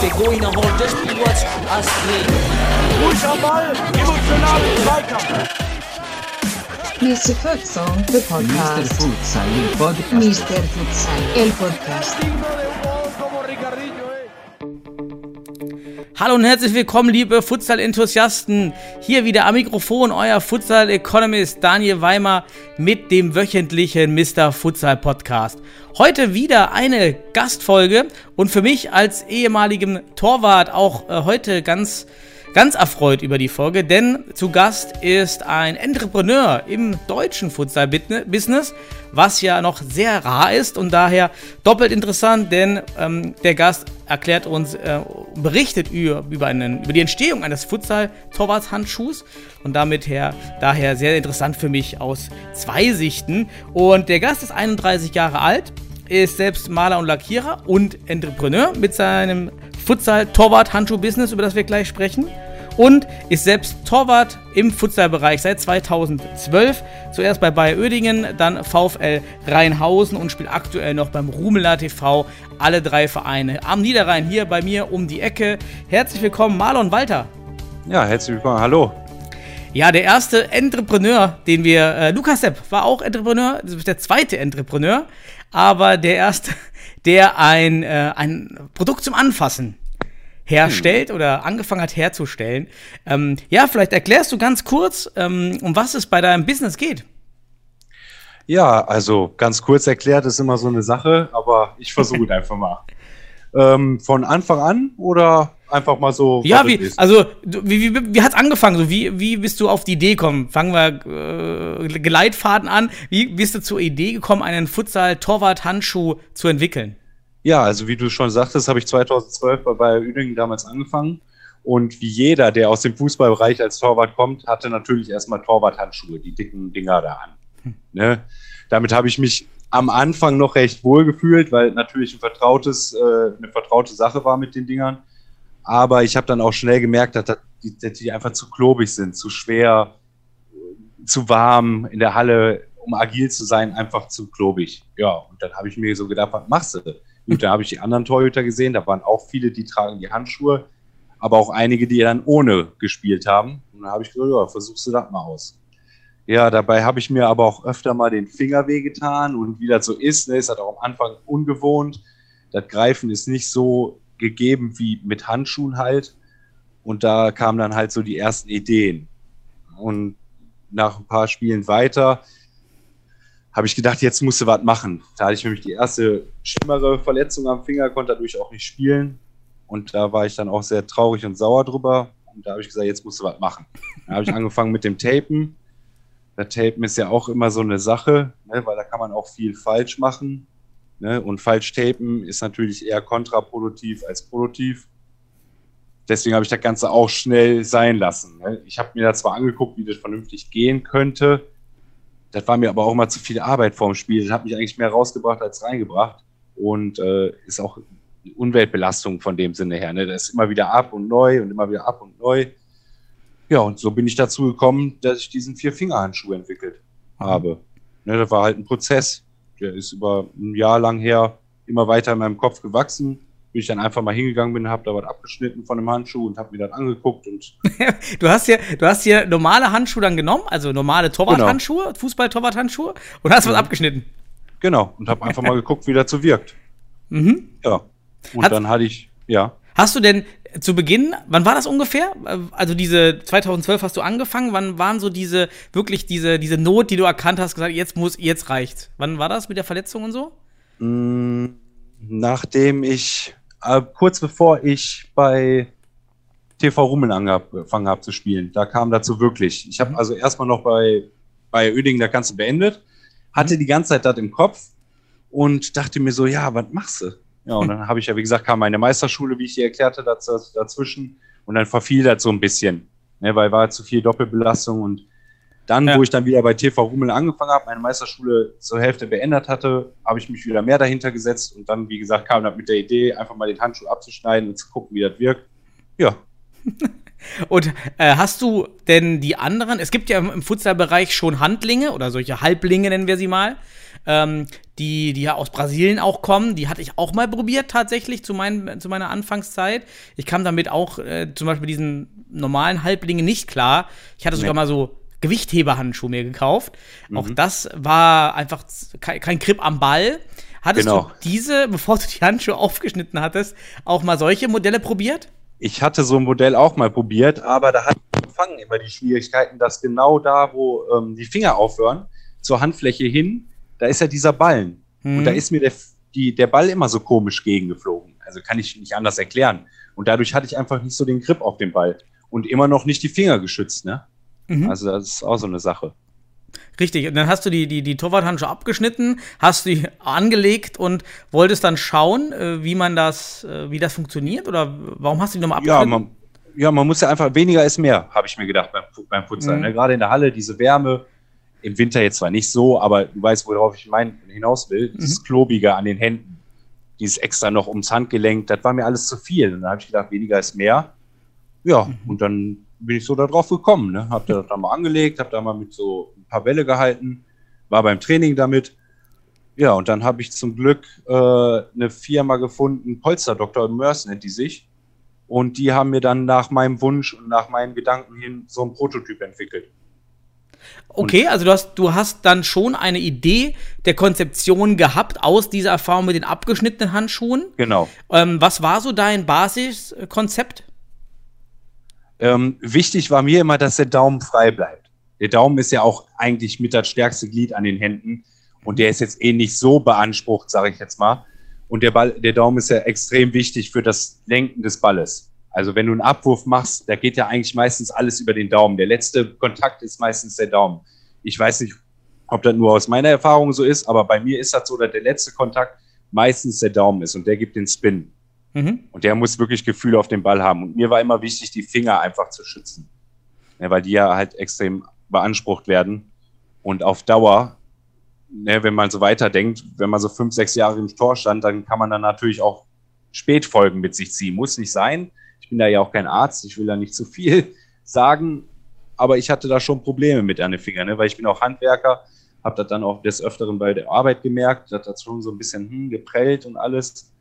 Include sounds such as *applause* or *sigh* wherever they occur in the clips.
Der Going nach Hall, das Spiel was Astrid. Ruhig am Ball, emotional Zweikampf. Mr. Futsal, the Mr. podcast. Futsal, il podcast. Mr. Futsal, el podcast. Hallo und herzlich willkommen, liebe Futsal-Enthusiasten. Hier wieder am Mikrofon euer Futsal-Economist Daniel Weimer mit dem wöchentlichen Mr. Futsal Podcast. Heute wieder eine Gastfolge und für mich als ehemaligem Torwart auch äh, heute ganz ganz erfreut über die Folge, denn zu Gast ist ein Entrepreneur im deutschen Futsal-Business, was ja noch sehr rar ist und daher doppelt interessant, denn ähm, der Gast erklärt uns, äh, berichtet über, einen, über die Entstehung eines Futsal-Torwartshandschuhs und damit her, daher sehr interessant für mich aus zwei Sichten. Und der Gast ist 31 Jahre alt, ist selbst Maler und Lackierer und Entrepreneur mit seinem Futsal-Torwart-Handschuh-Business, über das wir gleich sprechen. Und ist selbst Torwart im Futsal-Bereich seit 2012. Zuerst bei Bayer Oedingen, dann VfL Rheinhausen und spielt aktuell noch beim Rumeler TV alle drei Vereine. Am Niederrhein hier bei mir um die Ecke. Herzlich willkommen, Marlon Walter. Ja, herzlich willkommen. Hallo. Ja, der erste Entrepreneur, den wir, äh, Lukas Sepp war auch Entrepreneur, das ist der zweite Entrepreneur, aber der erste, *laughs* der ein, äh, ein Produkt zum Anfassen herstellt oder angefangen hat herzustellen. Ähm, ja, vielleicht erklärst du ganz kurz, ähm, um was es bei deinem Business geht. Ja, also ganz kurz erklärt ist immer so eine Sache, aber ich versuche *laughs* es einfach mal. Ähm, von Anfang an oder einfach mal so? Ja, es wie, also, wie, wie, wie hat's angefangen? So, wie, wie bist du auf die Idee gekommen? Fangen wir äh, Geleitfaden an. Wie bist du zur Idee gekommen, einen Futsal-Torwart-Handschuh zu entwickeln? Ja, also wie du schon sagtest, habe ich 2012 bei Bayer Uerdingen damals angefangen. Und wie jeder, der aus dem Fußballbereich als Torwart kommt, hatte natürlich erstmal Torwarthandschuhe, die dicken Dinger da an. Ne? Damit habe ich mich am Anfang noch recht wohl gefühlt, weil natürlich ein vertrautes, äh, eine vertraute Sache war mit den Dingern. Aber ich habe dann auch schnell gemerkt, dass, das- die, dass die einfach zu klobig sind, zu schwer, zu warm in der Halle, um agil zu sein, einfach zu klobig. Ja, und dann habe ich mir so gedacht, was machst du? Gut, da habe ich die anderen Torhüter gesehen, da waren auch viele, die tragen die Handschuhe, aber auch einige, die dann ohne gespielt haben. Und dann habe ich gesagt, ja, versuchst du das mal aus. Ja, dabei habe ich mir aber auch öfter mal den Finger wehgetan und wie das so ist, ne, ist das auch am Anfang ungewohnt. Das Greifen ist nicht so gegeben wie mit Handschuhen halt. Und da kamen dann halt so die ersten Ideen. Und nach ein paar Spielen weiter habe ich gedacht, jetzt musst du was machen. Da hatte ich nämlich die erste schlimmere Verletzung am Finger, konnte dadurch auch nicht spielen. Und da war ich dann auch sehr traurig und sauer drüber. Und da habe ich gesagt, jetzt musst du was machen. Da habe ich angefangen mit dem Tapen. Das Tapen ist ja auch immer so eine Sache, ne, weil da kann man auch viel falsch machen. Ne? Und falsch tapen ist natürlich eher kontraproduktiv als produktiv. Deswegen habe ich das Ganze auch schnell sein lassen. Ne? Ich habe mir da zwar angeguckt, wie das vernünftig gehen könnte. Das war mir aber auch immer zu viel Arbeit vorm Spiel. Das hat mich eigentlich mehr rausgebracht als reingebracht. Und äh, ist auch Umweltbelastung von dem Sinne her. Ne? Das ist immer wieder ab und neu und immer wieder ab und neu. Ja, und so bin ich dazu gekommen, dass ich diesen Vier-Finger-Handschuh entwickelt habe. Ne, das war halt ein Prozess. Der ist über ein Jahr lang her immer weiter in meinem Kopf gewachsen. Ich dann einfach mal hingegangen bin, habe da was abgeschnitten von dem Handschuh und habe mir das angeguckt und *laughs* Du hast hier, du hast hier normale Handschuhe dann genommen, also normale Torwart-Handschuhe, Fußball-Torwart-Handschuhe und hast was abgeschnitten. genau und habe einfach mal *laughs* geguckt, wie das so wirkt. Mhm. Ja. Und Hat- dann hatte ich, ja, Hast du denn zu Beginn, wann war das ungefähr? Also diese 2012 hast du angefangen, wann waren so diese, wirklich diese, diese Not, die du erkannt hast, gesagt, jetzt muss, jetzt reicht's. Wann war das mit der Verletzung und so? mh, nachdem ich, äh, kurz bevor ich bei TV Rummel angefangen habe zu spielen, da kam dazu wirklich. Ich habe also erstmal noch bei, bei Oedingen das Ganze beendet, hatte die ganze Zeit das im Kopf und dachte mir so, ja, was machst du? Ja, und *laughs* dann habe ich ja, wie gesagt, kam meine Meisterschule, wie ich dir erklärte, daz dazwischen und dann verfiel das so ein bisschen, ne, weil war zu viel Doppelbelastung und dann, Ja. wo ich dann wieder bei TV Rummel angefangen habe, meine Meisterschule zur Hälfte beendet hatte, habe ich mich wieder mehr dahinter gesetzt und dann, wie gesagt, kam das mit der Idee, einfach mal den Handschuh abzuschneiden und zu gucken, wie das wirkt. Ja, *laughs* Und äh, hast du denn die anderen? Es gibt ja im, im Futsalbereich schon Handlinge oder solche Halblinge nennen wir sie mal, ähm, die, die ja aus Brasilien auch kommen. Die hatte ich auch mal probiert tatsächlich zu, mein, zu meiner Anfangszeit. Ich kam damit auch äh, zum Beispiel diesen normalen Halblinge nicht klar. Ich hatte sogar Nee. mal so Gewichtheberhandschuhe mir gekauft. Auch das war einfach kein, kein Grip am Ball. Hattest Genau. du diese, bevor du die Handschuhe aufgeschnitten hattest, auch mal solche Modelle probiert? Ich hatte so ein Modell auch mal probiert, aber da hat Fangen immer die Schwierigkeiten, dass genau da, wo ähm, die Finger aufhören, zur Handfläche hin, da ist ja dieser Ballen. Mhm. Und da ist mir der, die, der Ball immer so komisch gegengeflogen. Also kann ich nicht anders erklären. Und dadurch hatte ich einfach nicht so den Grip auf den Ball. Und immer noch nicht die Finger geschützt, ne? Mhm. Also das ist auch so eine Sache. Richtig, und dann hast du die, die, die Torwarthandschuhe abgeschnitten, hast die *laughs* angelegt und wolltest dann schauen, äh, wie man das, äh, wie das funktioniert? Oder warum hast du die nochmal Ja, abgeschnitten? man, ja, man muss ja einfach, weniger ist mehr, habe ich mir gedacht beim, beim Futsal. Mhm. Ne? Gerade in der Halle, diese Wärme, im Winter jetzt zwar nicht so, aber du weißt, worauf ich mein, hinaus will, Mhm. dieses Klobige an den Händen, dieses extra noch ums Handgelenk, das war mir alles zu viel. Und dann habe ich gedacht, weniger ist mehr. Ja, Mhm. und dann bin ich so da drauf gekommen. Ne? Hab das da mal angelegt, habe da mal mit so ein paar Bälle gehalten, war beim Training damit. Ja, und dann habe ich zum Glück äh, eine Firma gefunden, Polster Dr. Mörs nennt die sich. Und die haben mir dann nach meinem Wunsch und nach meinen Gedanken hin so einen Prototyp entwickelt. Okay, also du hast, du hast dann schon eine Idee der Konzeption gehabt aus dieser Erfahrung mit den abgeschnittenen Handschuhen. Genau. Ähm, was war so dein Basiskonzept? Ähm, wichtig war mir immer, dass der Daumen frei bleibt. Der Daumen ist ja auch eigentlich mit das stärkste Glied an den Händen und der ist jetzt eh nicht so beansprucht, sage ich jetzt mal. Und der, Ball, der Daumen ist ja extrem wichtig für das Lenken des Balles. Also wenn du einen Abwurf machst, da geht ja eigentlich meistens alles über den Daumen. Der letzte Kontakt ist meistens der Daumen. Ich weiß nicht, ob das nur aus meiner Erfahrung so ist, aber bei mir ist das so, dass der letzte Kontakt meistens der Daumen ist und der gibt den Spin. Mhm. Und der muss wirklich Gefühl auf den Ball haben. Und mir war immer wichtig, die Finger einfach zu schützen. Ja, weil die ja halt extrem beansprucht werden. Und auf Dauer, ne, wenn man so weiterdenkt, wenn man so fünf, sechs Jahre im Tor stand, dann kann man dann natürlich auch Spätfolgen mit sich ziehen. Muss nicht sein. Ich bin da ja auch kein Arzt, ich will da nicht zu viel *laughs* sagen. Aber ich hatte da schon Probleme mit an den Fingern, ne, weil ich bin auch Handwerker, habe das dann auch des Öfteren bei der Arbeit gemerkt, dass das schon so ein bisschen hm, geprellt und alles.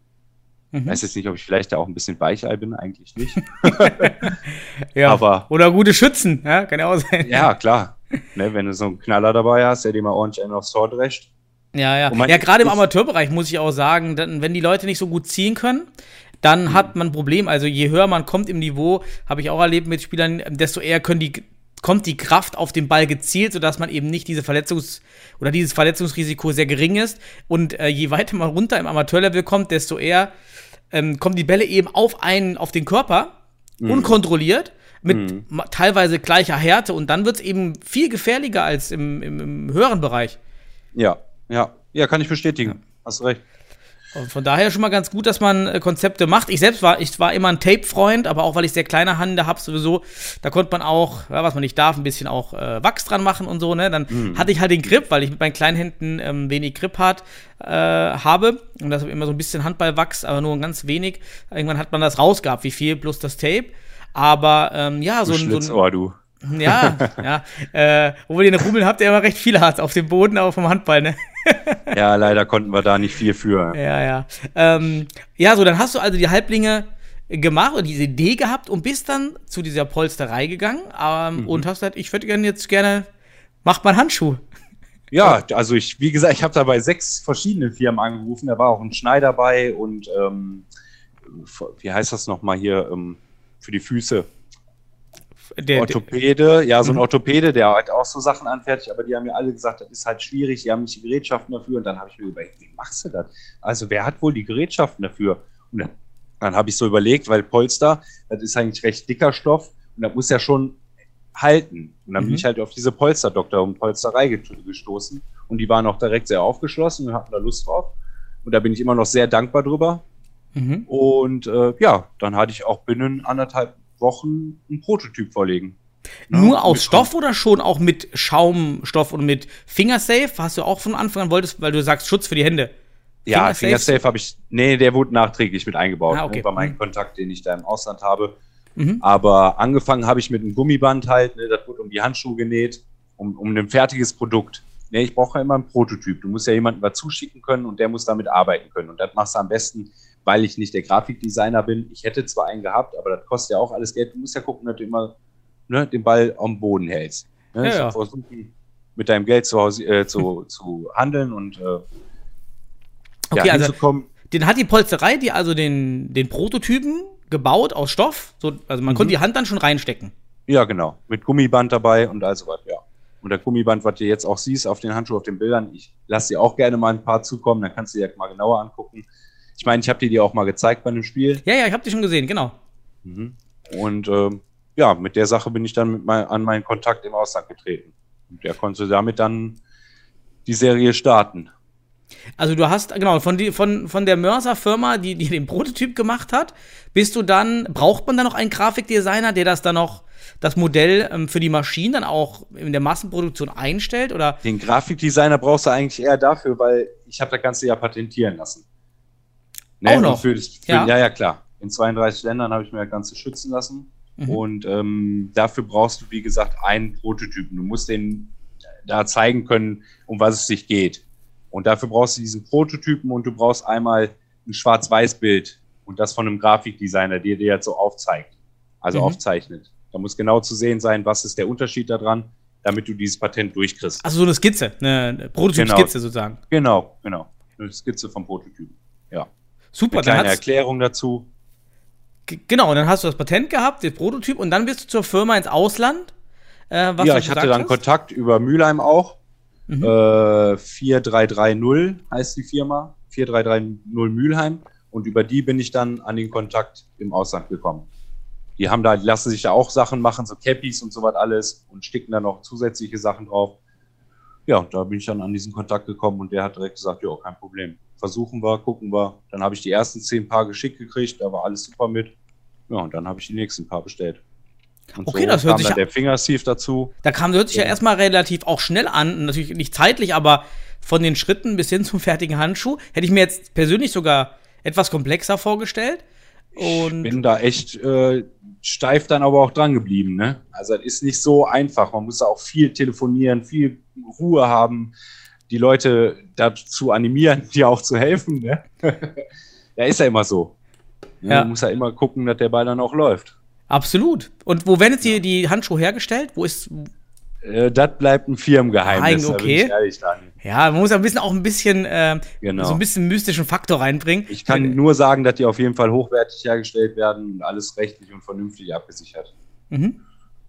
Mhm. weiß jetzt nicht, ob ich vielleicht da auch ein bisschen Weichei bin, eigentlich nicht. *laughs* Ja. aber- Oder gute Schützen, ja, kann ja auch sein. ja, klar. Ne, wenn du so einen Knaller dabei hast, der dir mal ordentlich einen aufs Tor drescht. Ja, ja. Ja, gerade im ich- Amateurbereich muss ich auch sagen, dann, wenn die Leute nicht so gut ziehen können, Mhm. dann hat man ein Problem. Also je höher man kommt im Niveau, habe ich auch erlebt mit Spielern, desto eher können die, kommt die Kraft auf den Ball gezielt, sodass man eben nicht diese Verletzungs- oder dieses Verletzungsrisiko sehr gering ist. Und äh, je weiter man runter im Amateurlevel kommt, desto eher ähm, kommen die Bälle eben auf einen, auf den Körper, Mhm. unkontrolliert, mit ma- teilweise gleicher Härte und dann wird es eben viel gefährlicher als im, im, im höheren Bereich. Ja, ja. Ja, kann ich bestätigen. Hast recht. Und von daher schon mal ganz gut, dass man äh, Konzepte macht. Ich selbst war, ich war immer ein Tape-Freund, aber auch weil ich sehr kleine Hände habe, sowieso, da konnte man auch, ja, was man nicht darf, ein bisschen auch äh, Wachs dran machen und so, ne? Dann hatte ich halt den Grip, weil ich mit meinen kleinen Händen ähm, wenig Grip hat, äh, habe. Und das immer so ein bisschen Handballwachs, aber nur ganz wenig. Irgendwann hat man das rausgehabt, wie viel plus das Tape. Aber ähm, ja, so ein, so ein du. ja, ja, *laughs* äh, obwohl ihr eine Rummel habt, der immer recht viel hat auf dem Boden, aber vom Handball, ne? Ja, leider konnten wir da nicht viel für. Ja, ja. Ähm, ja, so, dann hast du also die Halblinge gemacht und diese Idee gehabt und bist dann zu dieser Polsterei gegangen ähm, und hast gesagt, ich würde gerne jetzt gerne, macht mal einen Handschuh. Ja, also ich, wie gesagt, ich habe da bei sechs verschiedenen Firmen angerufen. Da war auch ein Schneider bei und ähm, wie heißt das nochmal hier ähm, für die Füße? Der, Orthopäde, ja, so ein Orthopäde, der halt auch so Sachen anfertigt, aber die haben mir alle gesagt, das ist halt schwierig, die haben nicht die Gerätschaften dafür. Und dann habe ich mir überlegt, wie machst du das? Also, wer hat wohl die Gerätschaften dafür? Und dann, dann habe ich so überlegt, weil Polster, das ist eigentlich recht dicker Stoff und das muss ja schon halten. Und dann bin Mhm. ich halt auf diese Polsterdoktor und Polsterei gestoßen und die waren auch direkt sehr aufgeschlossen und hatten da Lust drauf. Und da bin ich immer noch sehr dankbar drüber. mhm. Und äh, ja, dann hatte ich auch binnen anderthalb Wochen einen Prototyp vorlegen. Ja, Nur aus mit- Stoff oder schon auch mit Schaumstoff und mit Fingersafe? Hast du auch von Anfang an wolltest, weil du sagst Schutz für die Hände. Ja, Fingersafe? Habe ich, nee, der wurde nachträglich mit eingebaut. Ah, okay. Über meinen Hm. Kontakt, den ich da im Ausland habe. Mhm. Aber angefangen habe ich mit einem Gummiband halt, ne, das wurde um die Handschuhe genäht, um, um ein fertiges Produkt. Ne, ich brauche ja immer einen Prototyp. Du musst ja jemanden was zuschicken können und der muss damit arbeiten können. Und das machst du am besten, weil ich nicht der Grafikdesigner bin. Ich hätte zwar einen gehabt, aber das kostet ja auch alles Geld. Du musst ja gucken, dass du immer ne, den Ball am Boden hältst. Ne? Ja, ja. versuchen, mit deinem Geld zu, Hause, äh, zu, *laughs* zu handeln und äh, Okay, ja, also den hat die Polsterei, die also den, den Prototypen gebaut aus Stoff. So, also man Mhm. konnte die Hand dann schon reinstecken. Ja, genau. Mit Gummiband dabei und all so was, ja. Und der Gummiband, was du jetzt auch siehst auf den Handschuhen, auf den Bildern, ich lasse dir auch gerne mal ein paar zukommen, dann kannst du dir mal genauer angucken. Ich meine, ich habe dir die auch mal gezeigt bei einem Spiel. Ja, ja, ich habe die schon gesehen, genau. Mhm. Und ähm, ja, mit der Sache bin ich dann mein, an meinen Kontakt im Ausland getreten. Und der konnte damit dann die Serie starten. Also du hast, genau, von, die, von, von der Mörser-Firma, die, die den Prototyp gemacht hat, bist du dann, braucht man dann noch einen Grafikdesigner, der das dann noch, das Modell ähm, für die Maschinen dann auch in der Massenproduktion einstellt? Oder Den Grafikdesigner brauchst du eigentlich eher dafür, weil ich habe das Ganze ja patentieren lassen. Ne, Auch noch? Für, für, Ja. ja. ja, klar. In 32 Ländern habe ich mir das Ganze schützen lassen. Mhm. Und ähm, dafür brauchst du, wie gesagt, einen Prototypen. Du musst den da zeigen können, um was es sich geht. Und dafür brauchst du diesen Prototypen und du brauchst einmal ein Schwarz-Weiß-Bild und das von einem Grafikdesigner, der dir jetzt so aufzeigt, also Mhm. aufzeichnet. Da muss genau zu sehen sein, was ist der Unterschied daran, damit du dieses Patent durchkriegst. also so eine Skizze, eine eine Prototyp-Skizze sozusagen. Genau, genau. Eine Skizze vom Prototypen. Ja. Super, Eine dann kleine hat's, Erklärung dazu. genau, dann hast du das Patent gehabt, den Prototyp, und dann bist du zur Firma ins Ausland. Äh, was ja, ich hatte dann hast. Kontakt über Mülheim auch. Mhm. Äh, 4330 heißt die Firma. 4330 Mülheim. Und über die bin ich dann an den Kontakt im Ausland gekommen. Die haben da, die lassen sich da auch Sachen machen, so Cappies und so was alles und sticken da noch zusätzliche Sachen drauf. Ja, und da bin ich dann an diesen Kontakt gekommen und der hat direkt gesagt, ja, kein Problem. Versuchen wir, gucken wir. Dann habe ich die ersten zehn Paar geschickt gekriegt, da war alles super mit. Ja, und dann habe ich die nächsten Paar bestellt. Und Okay, das hört sich dann der Fingersieve dazu. Da kam, hört sich ja Ja. erstmal relativ auch schnell an, natürlich nicht zeitlich, aber von den Schritten bis hin zum fertigen Handschuh hätte ich mir jetzt persönlich sogar etwas komplexer vorgestellt. Und bin da echt äh, steif dann aber auch dran geblieben. Ne? Also es ist nicht so einfach. Man muss auch viel telefonieren, viel Ruhe haben, die Leute dazu animieren, *laughs* dir auch zu helfen. Ne? *laughs* ja, ist ja immer so. Ne? Ja. Man muss ja immer gucken, dass der Ball dann auch läuft. absolut. Und wo werden jetzt die, die Handschuhe hergestellt? Wo ist. Äh, das bleibt ein Firmengeheimnis, Nein, okay. Ja, man muss ja ein bisschen auch ein bisschen äh, Genau. so ein bisschen mystischen Faktor reinbringen. Ich kann nur sagen, dass die auf jeden Fall hochwertig hergestellt werden und alles rechtlich und vernünftig abgesichert. Mhm.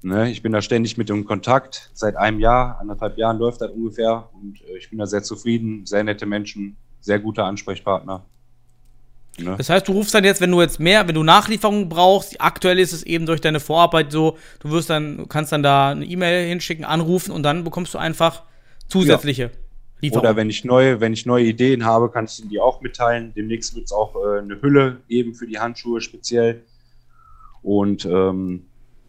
Ne, ich bin da ständig mit dem Kontakt. Seit einem Jahr, anderthalb Jahren läuft das ungefähr. Und äh, ich bin da sehr zufrieden. Sehr nette Menschen, sehr guter Ansprechpartner. Ne? Das heißt, du rufst dann jetzt, wenn du jetzt mehr, wenn du Nachlieferungen brauchst, aktuell ist es eben durch deine Vorarbeit so, du wirst dann, kannst dann da eine E-Mail hinschicken, anrufen und dann bekommst du einfach zusätzliche Lieferungen. Oder wenn ich neue, wenn ich neue Ideen habe, kann ich die auch mitteilen. Demnächst wird es auch äh, eine Hülle geben für die Handschuhe speziell. Und ähm,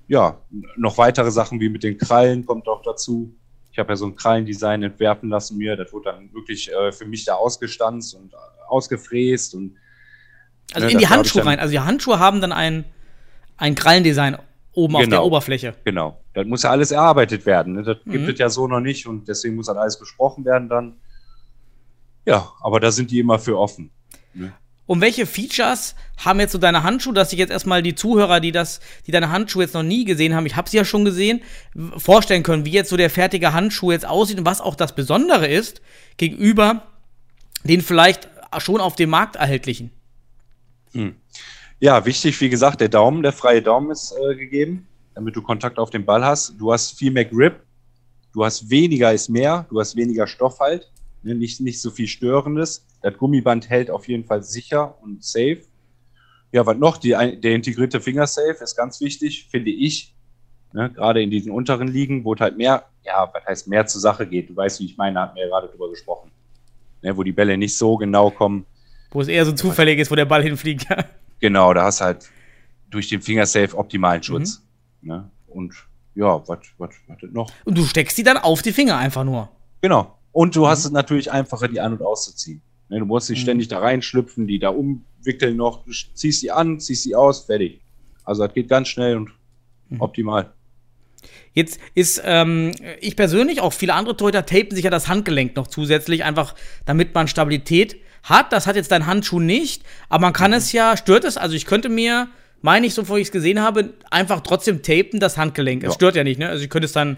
ja, noch weitere Sachen wie mit den Krallen kommt auch dazu. Ich habe ja so ein Krallendesign entwerfen lassen mir. Das wurde dann wirklich äh, für mich da ausgestanzt und äh, ausgefräst und also ne, in die Handschuhe rein. Also die Handschuhe haben dann ein, ein Krallendesign oben auf Genau. der Oberfläche. Genau. Das muss ja alles erarbeitet werden. Ne? Das gibt Mhm. es ja so noch nicht und deswegen muss das alles besprochen werden dann. Ja, aber da sind die immer für offen. Und welche Features haben jetzt so deine Handschuhe, dass sich jetzt erstmal die Zuhörer, die das, die deine Handschuhe jetzt noch nie gesehen haben, ich habe sie ja schon gesehen, vorstellen können, wie jetzt so der fertige Handschuh jetzt aussieht und was auch das Besondere ist gegenüber den vielleicht schon auf dem Markt erhältlichen. Ja, wichtig, wie gesagt, der Daumen, der freie Daumen ist äh, gegeben, damit du Kontakt auf den Ball hast. Du hast viel mehr Grip, du hast weniger ist mehr, du hast weniger Stoff halt, ne? nicht, nicht so viel Störendes. Das Gummiband hält auf jeden Fall sicher und safe. Ja, was noch? Die, der integrierte Fingersafe ist ganz wichtig, finde ich. Ne? Gerade in diesen unteren Ligen, wo es halt mehr, ja, was heißt mehr zur Sache geht. Du weißt, wie ich meine, hatten wir ja gerade drüber gesprochen. Ne? Wo die Bälle nicht so genau kommen. Wo es eher so zufällig ist, wo der Ball hinfliegt. Genau, da hast du halt durch den Fingersafe optimalen Schutz. Ne? Und ja, was noch? Und du steckst die dann auf die Finger einfach nur. Genau. Und du hast es natürlich einfacher, die an- und auszuziehen. Ne, du musst nicht Mhm. ständig da reinschlüpfen, die da umwickeln noch. Du ziehst sie an, ziehst sie aus, fertig. Also das geht ganz schnell und Mhm. optimal. Jetzt ist ähm, ich persönlich, auch viele andere Torhüter tapen sich ja das Handgelenk noch zusätzlich, einfach damit man Stabilität hat. Das hat jetzt dein Handschuh nicht, aber man Mhm. kann es ja, stört es? Also ich könnte mir, meine ich, so wie ich es gesehen habe, einfach trotzdem tapen, das Handgelenk. Es Ja. stört ja nicht, ne? Also ich könnte es dann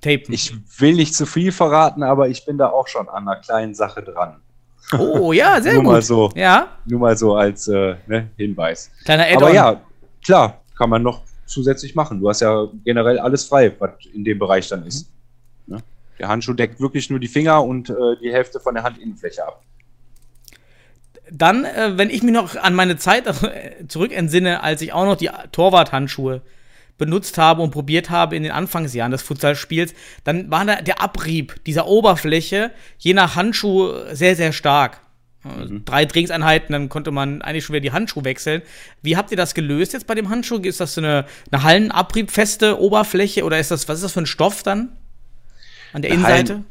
tapen. Ich will nicht zu viel verraten, aber ich bin da auch schon an einer kleinen Sache dran. oh, ja, *laughs* sehr Nur gut. mal so. Ja, Nur mal so als äh, ne, Hinweis. kleiner Add-on. Aber ja, klar, kann man noch zusätzlich machen. Du hast ja generell alles frei, was in dem Bereich dann ist. Ne? Der Handschuh deckt wirklich nur die Finger und äh, die Hälfte von der Handinnenfläche ab. Dann, äh, wenn ich mich noch an meine Zeit äh, *laughs* zurück entsinne, als ich auch noch die Torwarthandschuhe benutzt habe und probiert habe in den Anfangsjahren des Futsalspiels, dann war da der Abrieb dieser Oberfläche je nach Handschuh sehr, sehr stark. Äh, Drei Trainingseinheiten, dann konnte man eigentlich schon wieder die Handschuhe wechseln. Wie habt ihr das gelöst jetzt bei dem Handschuh? Ist das so eine, eine hallenabriebfeste Oberfläche oder ist das, was ist das für ein Stoff dann? An der Innenseite?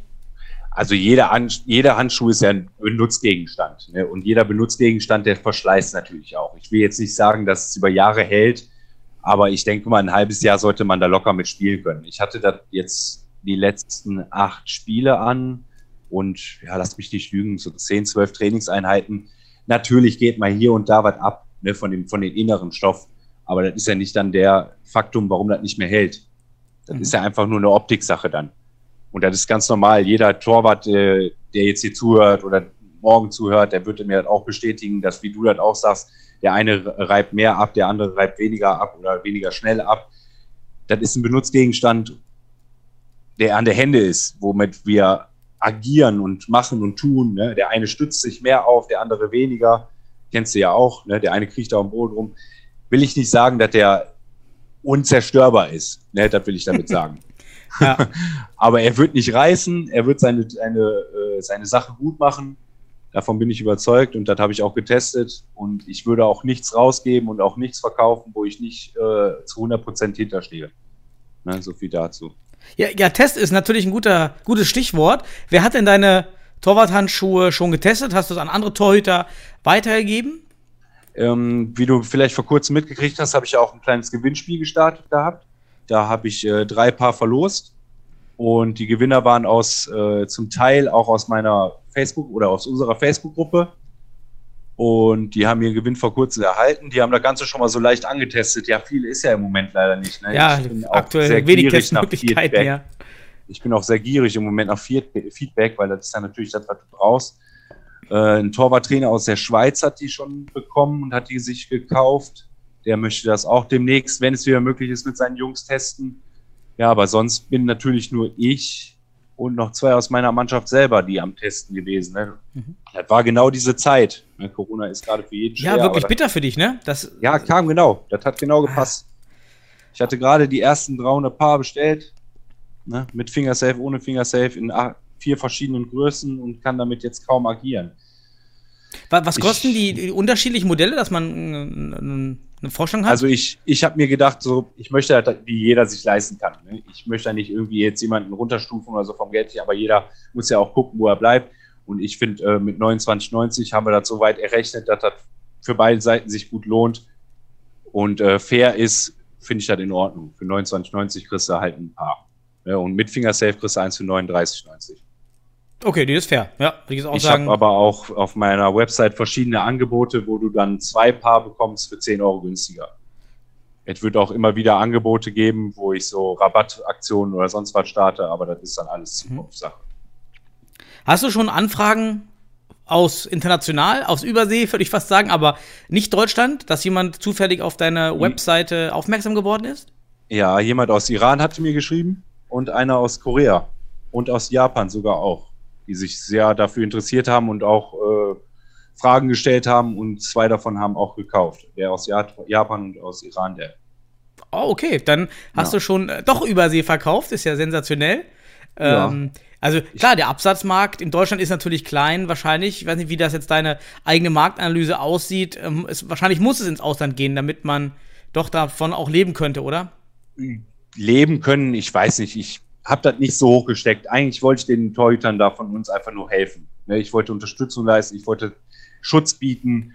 Also jeder, jeder Handschuh ist ja ein Benutzgegenstand. Ne? Und jeder Benutzgegenstand, der verschleißt natürlich auch. Ich will jetzt nicht sagen, dass es über Jahre hält, aber ich denke mal, ein halbes Jahr sollte man da locker mit spielen können. Ich hatte da jetzt die letzten acht Spiele an und ja, lass mich nicht lügen, so zehn, zwölf Trainingseinheiten. Natürlich geht mal hier und da was ab ne, von, dem, von den inneren Stoff, aber das ist ja nicht dann der Faktum, warum das nicht mehr hält. Das Mhm. ist ja einfach nur eine Optiksache dann. Und das ist ganz normal. Jeder Torwart, äh, der jetzt hier zuhört oder morgen zuhört, der würde mir das auch bestätigen, dass, wie du das auch sagst, der eine reibt mehr ab, der andere reibt weniger ab oder weniger schnell ab. Das ist ein Benutzgegenstand, der an der Hände ist, womit wir agieren und machen und tun. Ne? Der eine stützt sich mehr auf, der andere weniger. Kennst du ja auch. Ne? Der eine kriegt da am Boden rum. Will ich nicht sagen, dass der unzerstörbar ist. Ne? Das will ich damit *laughs* sagen. Ja. *laughs* Aber er wird nicht reißen, er wird seine, seine, äh, seine Sache gut machen. Davon bin ich überzeugt und das habe ich auch getestet. Und ich würde auch nichts rausgeben und auch nichts verkaufen, wo ich nicht äh, zu 100% hinterstehe. Ne, so viel dazu. Ja, ja, Test ist natürlich ein guter, gutes Stichwort. Wer hat denn deine Torwarthandschuhe schon getestet? Hast du es an andere Torhüter weitergegeben? Ähm, wie du vielleicht vor kurzem mitgekriegt hast, habe ich ja auch ein kleines Gewinnspiel gestartet gehabt. Da habe ich äh, drei Paar verlost und die Gewinner waren aus äh, zum Teil auch aus meiner Facebook oder aus unserer Facebook-Gruppe. Und die haben ihren Gewinn vor kurzem erhalten. Die haben das Ganze schon mal so leicht angetestet. Ja, viel ist ja im Moment leider nicht. Ne? Ja, Ich bin auch aktuell sehr wenig Testmöglichkeiten, ja. Ich bin auch sehr gierig im Moment nach Feed- Feedback, weil das ist ja natürlich das, was du brauchst. Äh, ein Torwarttrainer aus der Schweiz hat die schon bekommen und hat die sich gekauft. Der möchte das auch demnächst, wenn es wieder möglich ist, mit seinen Jungs testen. Ja, aber sonst bin natürlich nur ich und noch zwei aus meiner Mannschaft selber, die am Testen gewesen. Ne? Das war genau diese Zeit. Ne? Corona ist gerade für jeden schwer. Mhm. Ja, wirklich bitter für dich, ne? Das, ja, kam genau. Das hat genau gepasst. Ich hatte gerade die ersten 300 Paar bestellt. Ne, mit Fingersafe, ohne Fingersafe, in vier verschiedenen Größen und kann damit jetzt kaum agieren. wa- was Ich- kosten die, die unterschiedlichen Modelle, dass man äh, eine Vorstellung hat? Also ich, ich habe mir gedacht, so, ich möchte halt, wie jeder sich leisten kann. Ne? Ich möchte nicht irgendwie jetzt jemanden runterstufen oder so vom Geld, aber jeder muss ja auch gucken, wo er bleibt. Und ich finde, äh, mit 29,90 haben wir das so weit errechnet, dass das für beide Seiten sich gut lohnt und äh, fair ist, finde ich das in Ordnung. Für 29,90 kriegst du halt ein Paar. Ja, und mit Fingersafe kriegst du eins für 39,90. Okay, die ist fair. Ja, ich auch Ich habe aber auch auf meiner Website verschiedene Angebote, wo du dann zwei Paar bekommst für 10 Euro günstiger. Es wird auch immer wieder Angebote geben, wo ich so Rabattaktionen oder sonst was starte, aber das ist dann alles Mhm. Zukunftssache. Hast du schon Anfragen aus international, aus Übersee, würde ich fast sagen, aber nicht Deutschland, dass jemand zufällig auf deine. Webseite aufmerksam geworden ist? Ja, jemand aus Iran hatte mir geschrieben und einer aus Korea und aus Japan sogar auch, die sich sehr dafür interessiert haben und auch äh, Fragen gestellt haben und zwei davon haben auch gekauft. Der aus Ja- Japan und aus Iran, der. Oh, okay. Dann hast Ja. du schon äh, doch Übersee verkauft, ist ja sensationell. Ja. Ähm, also klar, der Absatzmarkt in Deutschland ist natürlich klein, wahrscheinlich. Ich weiß nicht, wie das jetzt deine eigene Marktanalyse aussieht. Ähm, es, wahrscheinlich muss es ins Ausland gehen, damit man doch davon auch leben könnte, oder? leben können, ich weiß nicht, ich habe das nicht so hochgesteckt. Eigentlich wollte ich den Torhütern da von uns einfach nur helfen. Ne, Ich wollte Unterstützung leisten, ich wollte Schutz bieten.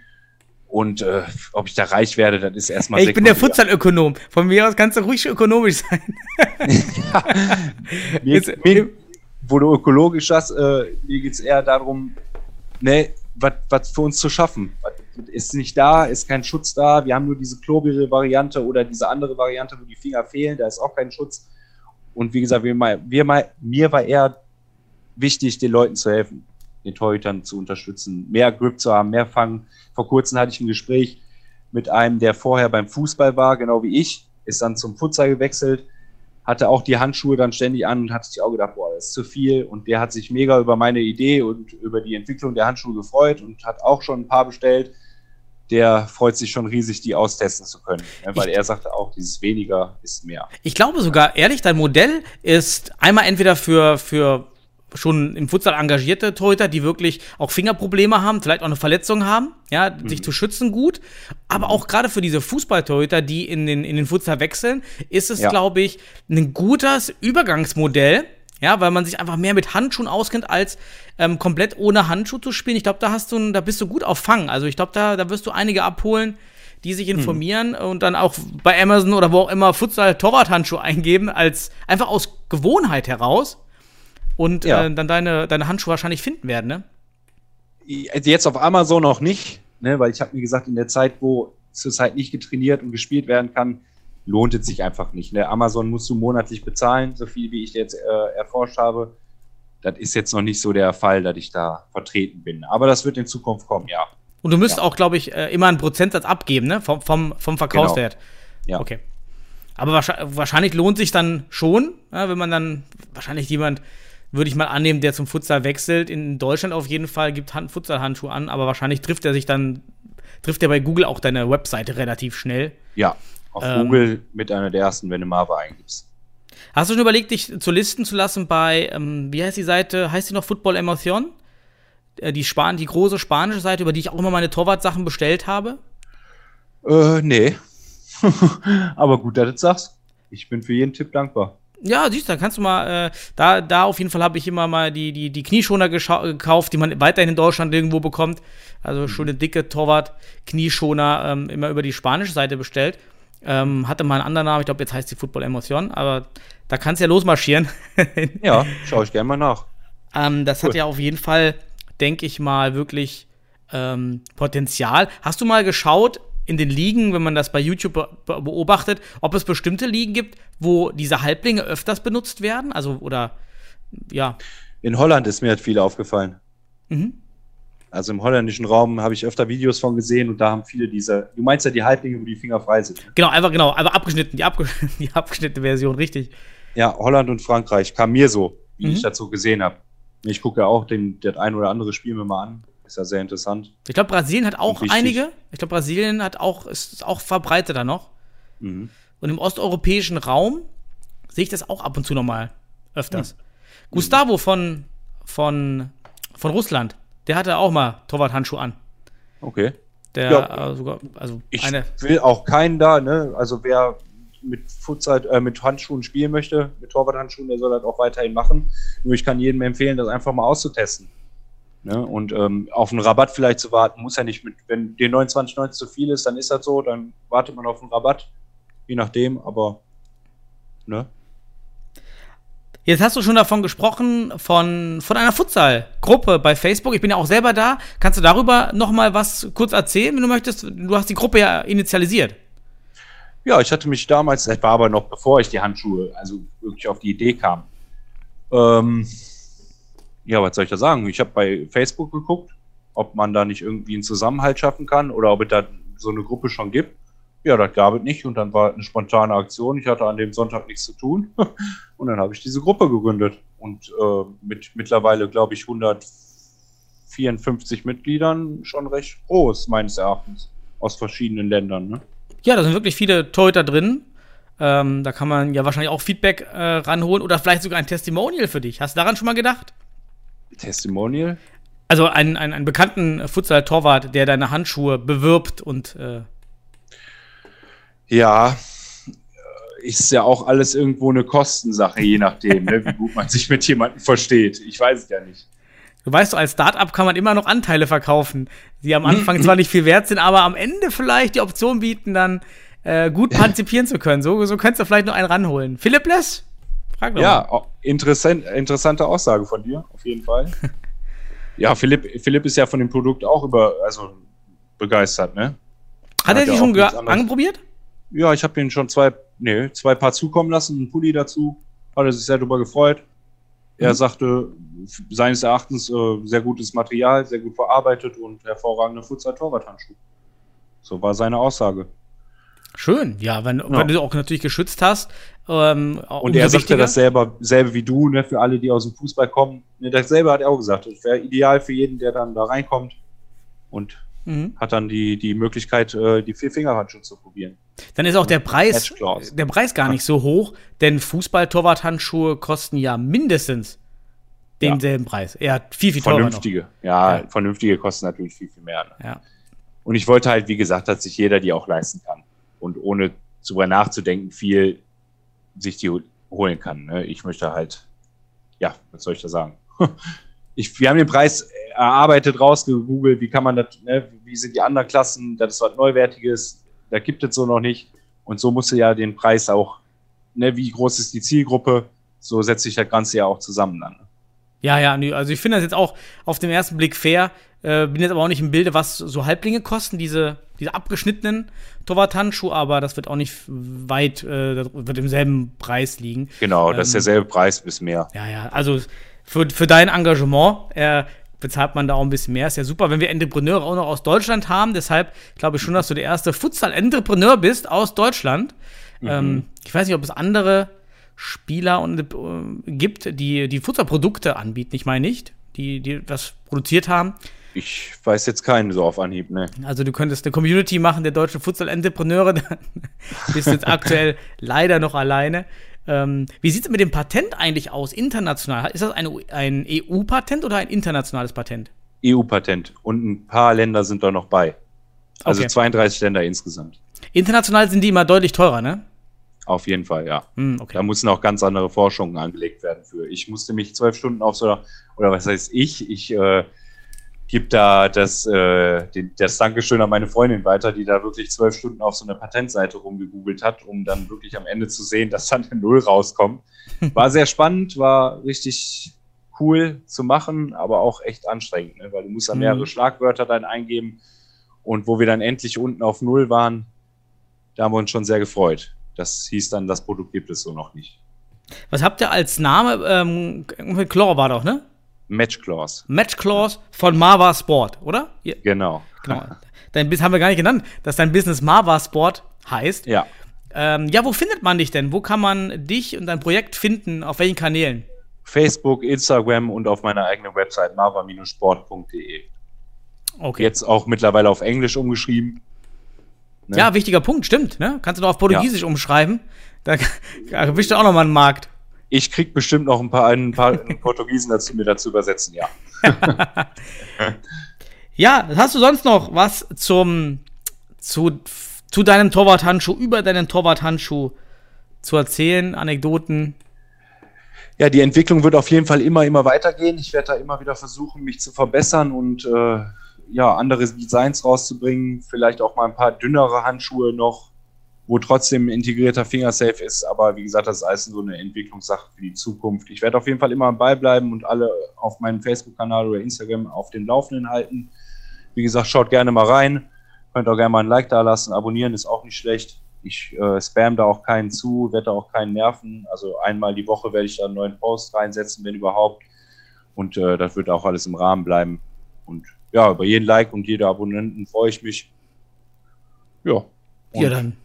Und äh, ob ich da reich werde, das ist erstmal Ey, ich bin der. Futsalökonom. Von mir aus kannst du ruhig ökonomisch sein. *laughs* Mir, Jetzt- mir, wo du ökologisch hast, äh, mir geht es eher darum, ne, was für uns zu schaffen. Ist nicht da, ist kein Schutz da. Wir haben nur diese klobige Variante oder diese andere Variante, wo die Finger fehlen, da ist auch kein Schutz. Und wie gesagt, wir wir mir war eher wichtig, den Leuten zu helfen, den Torhütern zu unterstützen, mehr Grip zu haben, mehr Fangen. Vor kurzem hatte ich ein Gespräch mit einem, der vorher beim Fußball war, genau wie ich, ist dann zum Futsal gewechselt, hatte auch die Handschuhe dann ständig an und hat sich auch gedacht, boah, das ist zu viel. Und der hat sich mega über meine Idee und über die Entwicklung der Handschuhe gefreut und hat auch schon ein paar bestellt. Der freut sich schon riesig, die austesten zu können. ne, Weil Ich- er sagte auch, dieses weniger ist mehr. Ich glaube sogar, ehrlich, dein Modell ist einmal entweder für, für schon im Futsal engagierte Torhüter, die wirklich auch Fingerprobleme haben, vielleicht auch eine Verletzung haben, ja, Mhm. sich zu schützen gut. Aber auch gerade für diese Fußballtorhüter, die in den, in den Futsal wechseln, ist es, Ja. glaube ich, ein gutes Übergangsmodell. Ja, weil man sich einfach mehr mit Handschuhen auskennt, als ähm, komplett ohne Handschuh zu spielen. Ich glaube, da hast du, da bist du gut auf Fang. Also ich glaube, da, da wirst du einige abholen, die sich informieren und dann auch bei Amazon oder wo auch immer Futsal Torwart-Handschuh eingeben, als einfach aus Gewohnheit heraus und Ja. äh, dann deine, deine Handschuhe wahrscheinlich finden werden, ne? Also Jetzt auf Amazon noch nicht, ne, weil ich habe mir gesagt, in der Zeit, wo zurzeit nicht getrainiert und gespielt werden kann, lohnt es sich einfach nicht. Ne? Amazon musst du monatlich bezahlen, so viel wie ich jetzt äh, erforscht habe. Das ist jetzt noch nicht so der Fall, dass ich da vertreten bin. Aber das wird in Zukunft kommen, ja. Und du müsst Ja. auch, glaube ich, äh, immer einen Prozentsatz abgeben, ne? Vom, vom, vom Verkaufswert. Ja. Okay. Aber wahrscheinlich, wahrscheinlich lohnt sich dann schon, ja, wenn man dann wahrscheinlich jemand, würde ich mal annehmen, der zum Futsal wechselt, in Deutschland auf jeden Fall gibt Hand, Futsal-Handschuhe an, aber wahrscheinlich trifft er sich dann, trifft er bei Google auch deine Webseite relativ schnell. Ja, auf Ähm. Google mit einer der ersten, wenn du Marva eingibst. Hast du schon überlegt, dich zu listen zu lassen bei, ähm, wie heißt die Seite, heißt die noch Football Emotion? Äh, Die, Span die große spanische Seite, über die ich auch immer meine Torwartsachen bestellt habe. Äh, nee. *laughs* Aber gut, dass du das sagst. Ich bin für jeden Tipp dankbar. Ja, siehst du, da kannst du mal, äh, da, da auf jeden Fall habe ich immer mal die, die, die Knieschoner gekauft, die man weiterhin in Deutschland irgendwo bekommt. Also schöne dicke Torwart-Knieschoner ähm, immer über die spanische Seite bestellt. Ähm, hatte mal einen anderen Namen, ich glaube, jetzt heißt sie Football Emotion, aber da kannst du ja losmarschieren. *laughs* Ja, schaue ich gerne mal nach. ähm, das hat Cool. ja auf jeden Fall, denke ich mal, wirklich ähm, Potenzial. Hast du mal geschaut in den Ligen, wenn man das bei YouTube be be- beobachtet, ob es bestimmte Ligen gibt, wo diese Halblinge öfters benutzt werden? Also, oder, ja. In Holland ist mir halt viel aufgefallen. Mhm. Also im holländischen Raum habe ich öfter Videos von gesehen und da haben viele diese. Du meinst ja die Halblinge, wo die Finger frei sind. ne? Genau, einfach genau, aber abgeschnitten, die, abge *laughs* die abgeschnittene Version, richtig. Ja, Holland und Frankreich kam mir so, wie Mhm. ich dazu gesehen habe. Ich gucke ja auch den, das ein oder andere Spiel mir mal an. Ist ja sehr interessant. Ich glaube, Brasilien hat auch einige. Ich glaube, Brasilien hat auch, ist auch verbreiteter noch. Mhm. Und im osteuropäischen Raum sehe ich das auch ab und zu nochmal öfters. Gustavo von, von, von Russland, der hatte auch mal Torwart-Handschuh an. Okay. Der Ja. äh, sogar, also Ich eine. will auch keinen da, ne? Also wer mit Futsal, äh, mit Handschuhen spielen möchte, mit Torwarthandschuhen, der soll das auch weiterhin machen. Nur ich kann jedem empfehlen, das einfach mal auszutesten. Ne? Und ähm, auf einen Rabatt vielleicht zu warten, muss ja nicht mit, wenn dir 29,90 zu viel ist, dann ist das so, dann wartet man auf einen Rabatt. Je nachdem, aber ne? Jetzt hast du schon davon gesprochen, von, von einer Futsal-Gruppe bei Facebook. Ich bin ja auch selber da. Kannst du darüber nochmal was kurz erzählen, wenn du möchtest? Du hast die Gruppe ja initialisiert. Ja, ich hatte mich damals, das war aber noch bevor ich die Handschuhe, also wirklich auf die Idee kam. Ähm, ja, was soll ich da sagen? Ich habe bei Facebook geguckt, ob man da nicht irgendwie einen Zusammenhalt schaffen kann oder ob es da so eine Gruppe schon gibt. Ja, das gab es nicht und dann war eine spontane Aktion. Ich hatte an dem Sonntag nichts zu tun *laughs* und dann habe ich diese Gruppe gegründet und äh, mit mittlerweile, glaube ich, 154 Mitgliedern schon recht groß, meines Erachtens, aus verschiedenen Ländern. Ne? Ja, da sind wirklich viele Torhüter drin. Ähm, da kann man ja wahrscheinlich auch Feedback äh, ranholen oder vielleicht sogar ein Testimonial für dich. Hast du daran schon mal gedacht? Testimonial? Also einen, einen, einen bekannten Futsal-Torwart, der deine Handschuhe bewirbt und äh, Ja, äh, ist ja auch alles irgendwo eine Kostensache, je nachdem, ne, wie gut man sich mit jemandem versteht. Ich weiß es ja nicht. Du weißt, als Startup kann man immer noch Anteile verkaufen, die am Anfang zwar nicht viel wert sind, aber am Ende vielleicht die Option bieten, dann äh, gut *laughs* partizipieren zu können. So, so könntest du vielleicht noch einen ranholen. Philipp Less? Frag doch ja, mal. interessant, interessante Aussage von dir, auf jeden Fall. *laughs* ja, Philipp, Philipp ist ja von dem Produkt auch über, also begeistert, ne? Hat, er die schon angeprobiert? Ja, ich habe den schon zwei, nee, zwei Paar zukommen lassen, einen Pulli dazu. Hat er sich sehr darüber gefreut. Er mhm. sagte, seines Erachtens äh, sehr gutes Material, sehr gut verarbeitet und hervorragende Futsal-Torwart-Handschuhe. So war seine Aussage. Schön, ja, wenn, ja. wenn du auch natürlich geschützt hast. Ähm, und er sagte das selber, selbe wie du, ne, für alle, die aus dem Fußball kommen. Ne, dasselbe hat er auch gesagt. Das wäre ideal für jeden, der dann da reinkommt und mhm. hat dann die, die Möglichkeit, äh, die Vier-Finger-Handschuhe zu probieren. Dann ist auch der Preis, der Preis gar nicht so hoch, denn Fußball-Torwart-Handschuhe kosten ja mindestens denselben ja. Preis. Er hat viel, viel teurer Vernünftige, ja, ja, vernünftige kosten natürlich viel, viel mehr. Ne? Ja. Und ich wollte halt, wie gesagt, dass sich jeder die auch leisten kann. Und ohne darüber nachzudenken, viel sich die holen kann. Ne? Ich möchte halt, ja, was soll ich da sagen? *laughs* Ich, wir haben den Preis erarbeitet, rausgegoogelt, wie kann man das, ne, wie sind die anderen Klassen, das ist was Neuwertiges, da gibt es so noch nicht. Und so musst du ja den Preis auch, ne, wie groß ist die Zielgruppe, so setzt sich das Ganze ja auch zusammen dann. Ne? Ja, ja, also ich finde das jetzt auch auf den ersten Blick fair. Äh, bin jetzt aber auch nicht im Bilde, was so Halblinge kosten, diese, diese abgeschnittenen Torwart-Handschuhe, aber das wird auch nicht weit, äh, wird im selben Preis liegen. Genau, das ähm, ist derselbe Preis bis mehr. Ja, ja, also für, für dein Engagement äh, bezahlt man da auch ein bisschen mehr. Ist ja super, wenn wir Entrepreneure auch noch aus Deutschland haben. Deshalb glaube ich schon, dass du der erste Futsal-Entrepreneur bist aus Deutschland. Mhm. Ähm, ich weiß nicht, ob es andere Spieler und, äh, gibt, die die Futsalprodukte anbieten. Ich meine nicht, die, die das produziert haben. Ich weiß jetzt keinen so auf Anhieb, ne. Also du könntest eine Community machen der deutschen Futsal-Entrepreneure. *laughs* bist jetzt aktuell leider noch alleine. Ähm, wie sieht es mit dem Patent eigentlich aus, international? Ist das ein, ein EU-Patent oder ein internationales Patent? EU-Patent. Und ein paar Länder sind da noch bei. Also okay. 32 Länder insgesamt. International sind die immer deutlich teurer, ne? Auf jeden Fall, ja. Mm, okay. Da müssen auch ganz andere Forschungen angelegt werden für. Ich musste mich zwölf Stunden auf so, oder was heißt ich? Ich äh, gebe da das, äh, den, das Dankeschön an meine Freundin weiter, die da wirklich zwölf Stunden auf so einer Patentseite rumgegoogelt hat, um dann wirklich am Ende zu sehen, dass dann eine Null rauskommt. *laughs* War sehr spannend, war richtig cool zu machen, aber auch echt anstrengend, ne? weil du musst dann mehrere mhm. Schlagwörter dann eingeben. Und wo wir dann endlich unten auf Null waren, da haben wir uns schon sehr gefreut. Das hieß dann, das Produkt gibt es so noch nicht. Was habt ihr als Name? Ähm, Chlor war doch, ne? Match Clause. Match Clause von Marva Sport, oder? Ja. Genau. genau. Dein Business haben wir gar nicht genannt, dass dein Business Marva Sport heißt. Ja. Ähm, ja, wo findet man dich denn? Wo kann man dich und dein Projekt finden? Auf welchen Kanälen? Facebook, Instagram und auf meiner eigenen Website marva-sport.de. Okay. Jetzt auch mittlerweile auf Englisch umgeschrieben. Ne? Ja, wichtiger Punkt, stimmt. Ne? Kannst du doch auf Portugiesisch ja. umschreiben. Da *laughs* erwischt du auch nochmal einen Markt. Ich krieg bestimmt noch ein paar, ein paar *laughs* Portugiesen dazu, mir dazu übersetzen, ja. *laughs* ja, hast du sonst noch was zum, zu, zu deinem Torwarthandschuh, über deinen Torwarthandschuh zu erzählen, Anekdoten? Ja, die Entwicklung wird auf jeden Fall immer, immer weitergehen. Ich werde da immer wieder versuchen, mich zu verbessern und äh, ja, andere Designs rauszubringen. Vielleicht auch mal ein paar dünnere Handschuhe noch wo trotzdem integrierter Fingersafe ist. Aber wie gesagt, das ist alles so eine Entwicklungssache für die Zukunft. Ich werde auf jeden Fall immer am Ball bleiben und alle auf meinem Facebook-Kanal oder Instagram auf den Laufenden halten. Wie gesagt, schaut gerne mal rein. Könnt auch gerne mal ein Like da lassen. Abonnieren ist auch nicht schlecht. Ich äh, spam da auch keinen zu, werde da auch keinen nerven. Also einmal die Woche werde ich da einen neuen Post reinsetzen, wenn überhaupt. Und äh, das wird auch alles im Rahmen bleiben. Und ja, über jeden Like und jede Abonnenten freue ich mich. Ja. ja, dann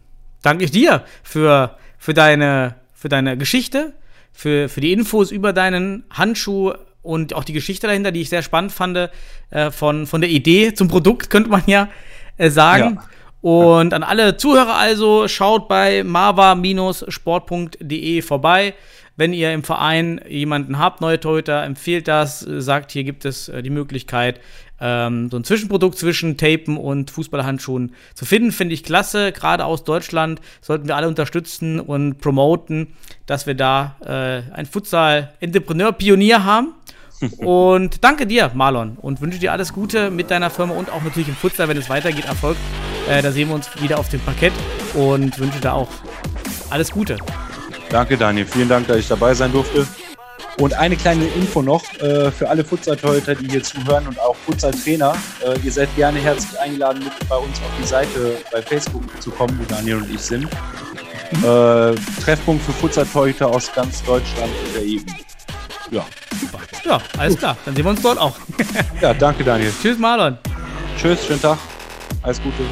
danke ich dir für, für, deine, für deine Geschichte, für, für die Infos über deinen Handschuh und auch die Geschichte dahinter, die ich sehr spannend fand, äh, von, von der Idee zum Produkt, könnte man ja äh, sagen. Ja. Und an alle Zuhörer also, schaut bei mava-sport.de vorbei. Wenn ihr im Verein jemanden habt, neue Torhüter, empfehlt das, sagt, hier gibt es äh, die Möglichkeit, ähm, so ein Zwischenprodukt zwischen Tapen und Fußballhandschuhen zu finden, finde ich klasse. Gerade aus Deutschland sollten wir alle unterstützen und promoten, dass wir da äh, ein Futsal-Entrepreneur-Pionier haben. *laughs* Und danke dir, Marlon. Und wünsche dir alles Gute mit deiner Firma und auch natürlich im Futsal, wenn es weitergeht, Erfolg. Äh, da sehen wir uns wieder auf dem Parkett und wünsche da auch alles Gute. Danke, Daniel. Vielen Dank, dass ich dabei sein durfte. Und eine kleine Info noch äh, für alle Futsal-Torhüter, die hier zuhören und auch Futsal-Trainer. Äh, ihr seid gerne herzlich eingeladen, mit bei uns auf die Seite bei Facebook zu kommen, wo Daniel und ich sind. Äh, Treffpunkt für Futsal-Torhüter aus ganz Deutschland und der EU. Ja. Super. Ja, alles klar. Dann sehen wir uns dort auch. ja, danke, Daniel. Tschüss, Marlon. Tschüss, schönen Tag. Alles Gute.